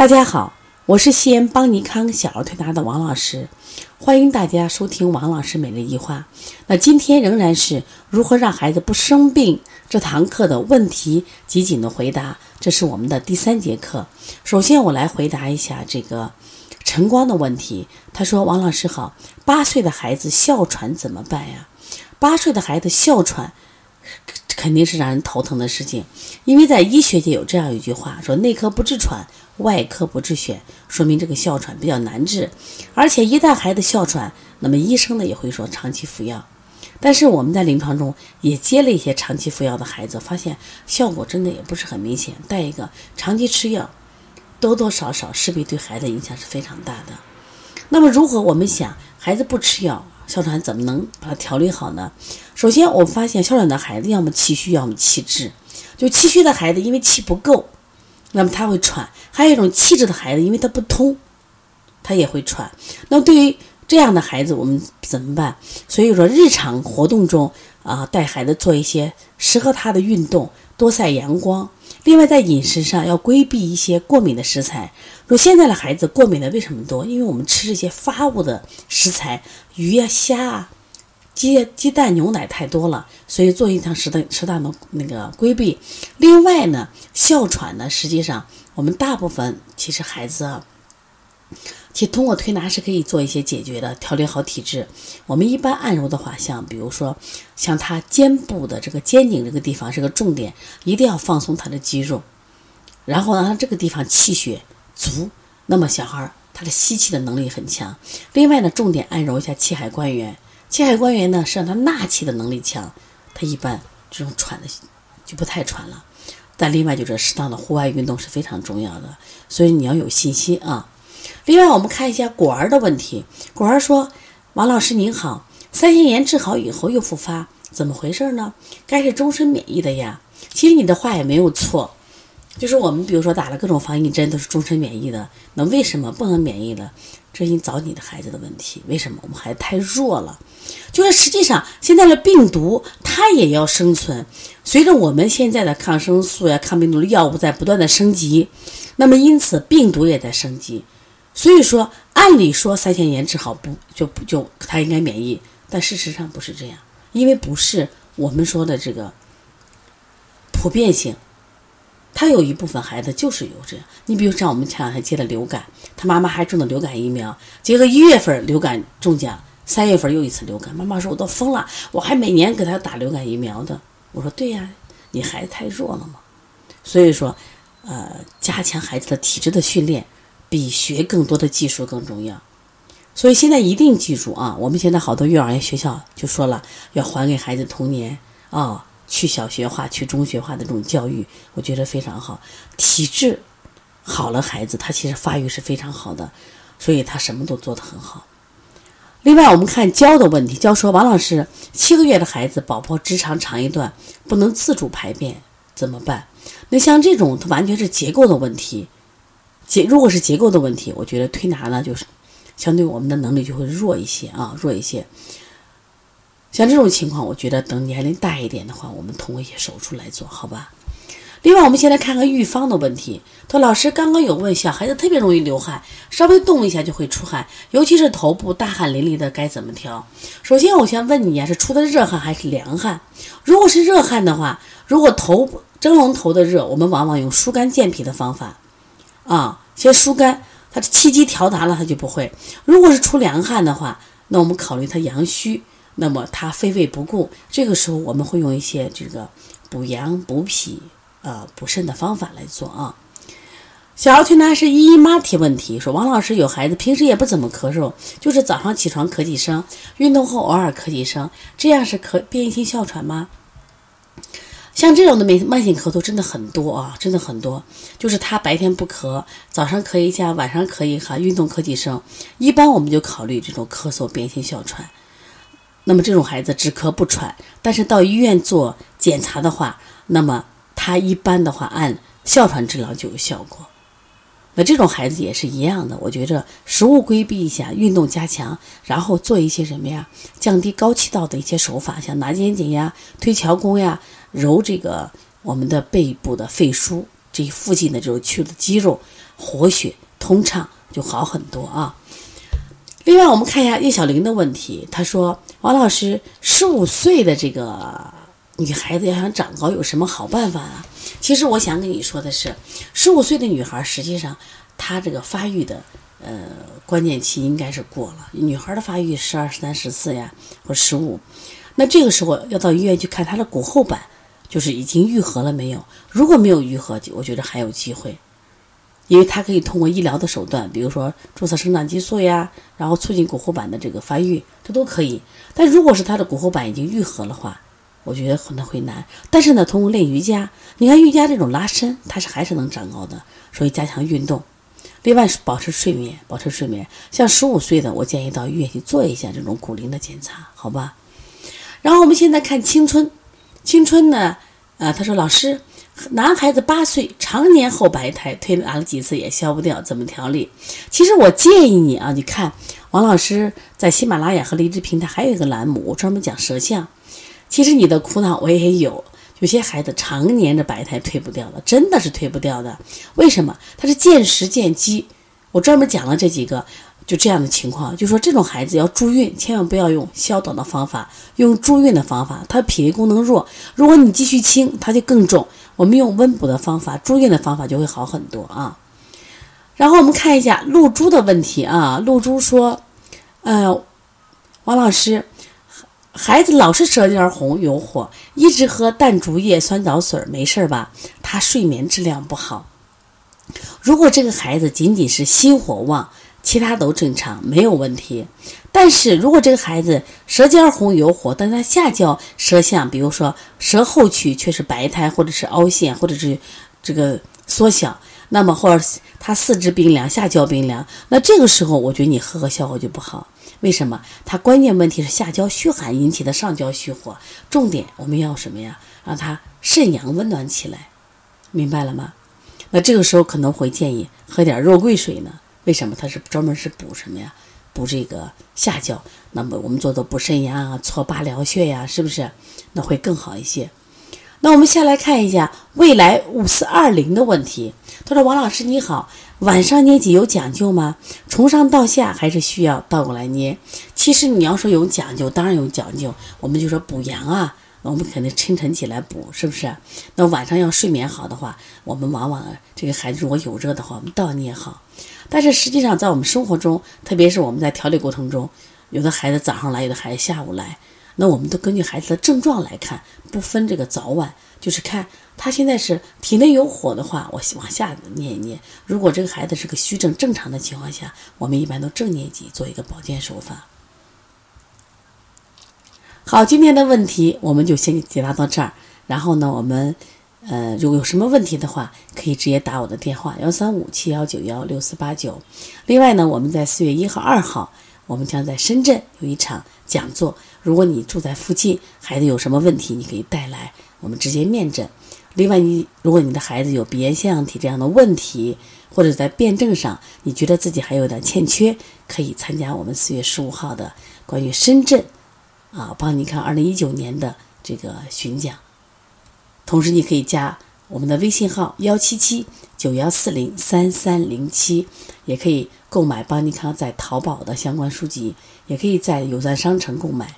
大家好，我是西安邦尼康小儿推拿的王老师，欢迎大家收听王老师每日一话。那今天仍然是如何让孩子不生病这堂课的问题集锦的回答，这是我们的第三节课。首先我来回答一下这个晨光的问题。他说：“王老师好，八岁的孩子哮喘怎么办呀？八岁的孩子哮喘。”肯定是让人头疼的事情，因为在医学界有这样一句话，说内科不治喘，外科不治癣，说明这个哮喘比较难治。而且一旦孩子哮喘，那么医生呢也会说长期服药。但是我们在临床中也接了一些长期服药的孩子，发现效果真的也不是很明显。再一个，长期吃药，多多少少势必对孩子影响是非常大的。那么如果我们想孩子不吃药？哮喘怎么能把它调理好呢？首先，我发现哮喘的孩子要么气虚，要么气滞。就气虚的孩子，因为气不够，那么他会喘；还有一种气滞的孩子，因为他不通，他也会喘。那对于这样的孩子，我们怎么办？所以说，日常活动中啊，带孩子做一些适合他的运动，多晒阳光。另外，在饮食上要规避一些过敏的食材。说现在的孩子过敏的为什么多？因为我们吃这些发物的食材，鱼呀、虾啊、鸡、鸡蛋、牛奶太多了，所以做一趟适当适当的那个规避。另外呢，哮喘呢，实际上我们大部分其实孩子。其实通过推拿是可以做一些解决的，调理好体质。我们一般按揉的话，像比如说，像他肩部的这个肩颈这个地方是个重点，一定要放松他的肌肉，然后让他这个地方气血足，那么小孩他的吸气的能力很强。另外呢，重点按揉一下气海关元，气海关元呢是让他纳气的能力强，他一般这种喘的就不太喘了。但另外就是适当的户外运动是非常重要的，所以你要有信心啊。另外，我们看一下果儿的问题。果儿说：“王老师您好，腮腺炎治好以后又复发，怎么回事呢？该是终身免疫的呀。”其实你的话也没有错，就是我们比如说打了各种防疫针都是终身免疫的，那为什么不能免疫了？这是你找你的孩子的问题。为什么我们孩子太弱了？就是实际上现在的病毒它也要生存，随着我们现在的抗生素呀、抗病毒的药物在不断的升级，那么因此病毒也在升级。所以说，按理说腮腺炎治好不就不就他应该免疫，但事实上不是这样，因为不是我们说的这个普遍性，他有一部分孩子就是有这样。你比如像我们前两天接的流感，他妈妈还种的流感疫苗，结果一月份流感中奖，三月份又一次流感，妈妈说我都疯了，我还每年给他打流感疫苗的。我说对呀，你孩子太弱了嘛。所以说，呃，加强孩子的体质的训练。比学更多的技术更重要，所以现在一定记住啊！我们现在好多幼儿园学校就说了，要还给孩子童年啊，去小学化、去中学化的这种教育，我觉得非常好。体质好了，孩子他其实发育是非常好的，所以他什么都做得很好。另外，我们看教的问题，教说王老师，七个月的孩子宝宝直肠长一段，不能自主排便怎么办？那像这种，它完全是结构的问题。结如果是结构的问题，我觉得推拿呢就是相对我们的能力就会弱一些啊，弱一些。像这种情况，我觉得等年龄大一点的话，我们通过一些手术来做好吧。另外，我们先来看看预防的问题。说老师刚刚有问，小孩子特别容易流汗，稍微动一下就会出汗，尤其是头部大汗淋漓的，该怎么调？首先，我先问你呀，是出的热汗还是凉汗？如果是热汗的话，如果头蒸笼头的热，我们往往用疏肝健脾的方法。啊，先疏肝，他的气机调达了，他就不会。如果是出凉汗的话，那我们考虑他阳虚，那么他肺胃不固，这个时候我们会用一些这个补阳补脾、呃补肾的方法来做啊。小儿推拿是依依妈提问题说，王老师有孩子平时也不怎么咳嗽，就是早上起床咳几声，运动后偶尔咳几声，这样是咳变异性哮喘吗？像这种的慢慢性咳嗽真的很多啊，真的很多。就是他白天不咳，早上咳一下，晚上咳一下，运动咳几声，一般我们就考虑这种咳嗽变性哮喘。那么这种孩子只咳不喘，但是到医院做检查的话，那么他一般的话按哮喘治疗就有效果。那这种孩子也是一样的，我觉着食物规避一下，运动加强，然后做一些什么呀，降低高气道的一些手法，像拿肩颈呀、推桥弓呀。揉这个我们的背部的肺腧这附近的这种区的肌肉，活血通畅，就好很多啊。另外，我们看一下叶小玲的问题，她说：“王老师，十五岁的这个女孩子要想长高，有什么好办法啊？”其实我想跟你说的是，十五岁的女孩实际上她这个发育的呃关键期应该是过了。女孩的发育十二、十三、十四呀，或十五，那这个时候要到医院去看她的骨后板，就是已经愈合了没有？如果没有愈合，我觉得还有机会。因为它可以通过医疗的手段，比如说注射生长激素呀，然后促进骨后板的这个发育，这都可以。但如果是他的骨后板已经愈合的话，我觉得可能会难。但是呢，通过练瑜伽，你看瑜伽这种拉伸，它是还是能长高的。所以加强运动，另外是保持睡眠，保持睡眠。像十五岁的，我建议到医院去做一下这种骨龄的检查，好吧？然后我们现在看青春，青春呢，呃，他说老师。男孩子八岁，常年后白苔，推拿了几次也消不掉，怎么调理？其实我建议你啊，你看王老师在喜马拉雅和荔枝平台还有一个栏目，我专门讲舌象。其实你的苦恼我也有，有些孩子常年的白苔推不掉了，真的是推不掉的。为什么？他是见食见机，我专门讲了这几个。就这样的情况，就说这种孩子要助孕，千万不要用消导的方法，用助孕的方法，他脾胃功能弱。如果你继续清，他就更重。我们用温补的方法，助孕的方法就会好很多啊。然后我们看一下露珠的问题啊，露珠说：“呃，王老师，孩子老是舌尖红有火，一直喝淡竹叶酸枣水，没事吧？他睡眠质量不好。如果这个孩子仅仅是心火旺。”其他都正常，没有问题。但是如果这个孩子舌尖红有火，但他下焦舌象，比如说舌后区却是白苔，或者是凹陷，或者是这个缩小，那么或者他四肢冰凉，下焦冰凉，那这个时候我觉得你喝喝效果就不好。为什么？他关键问题是下焦虚寒引起的上焦虚火。重点我们要什么呀？让他肾阳温暖起来，明白了吗？那这个时候可能会建议喝点肉桂水呢。为什么它是专门是补什么呀？补这个下焦。那么我们做的补肾阳啊，搓八髎穴呀，是不是？那会更好一些。那我们先来看一下未来五四二零的问题。他说：“王老师你好，晚上捏脊有讲究吗？从上到下还是需要倒过来捏？其实你要说有讲究，当然有讲究。我们就说补阳啊。”我们肯定清晨起来补，是不是？那晚上要睡眠好的话，我们往往这个孩子如果有热的话，我们倒捏好。但是实际上，在我们生活中，特别是我们在调理过程中，有的孩子早上来，有的孩子下午来，那我们都根据孩子的症状来看，不分这个早晚，就是看他现在是体内有火的话，我往下捏一捏。如果这个孩子是个虚症正常的情况下，我们一般都正捏脊做一个保健手法。好，今天的问题我们就先解答到这儿。然后呢，我们呃，如果有什么问题的话，可以直接打我的电话幺三五七幺九幺六四八九。另外呢，我们在四月一号、二号，我们将在深圳有一场讲座。如果你住在附近，孩子有什么问题，你可以带来，我们直接面诊。另外，你如果你的孩子有鼻炎、腺样体这样的问题，或者在辩证上你觉得自己还有点欠缺，可以参加我们四月十五号的关于深圳。啊，帮你看二零一九年的这个巡讲，同时你可以加我们的微信号幺七七九幺四零三三零七，也可以购买邦尼康在淘宝的相关书籍，也可以在有赞商城购买。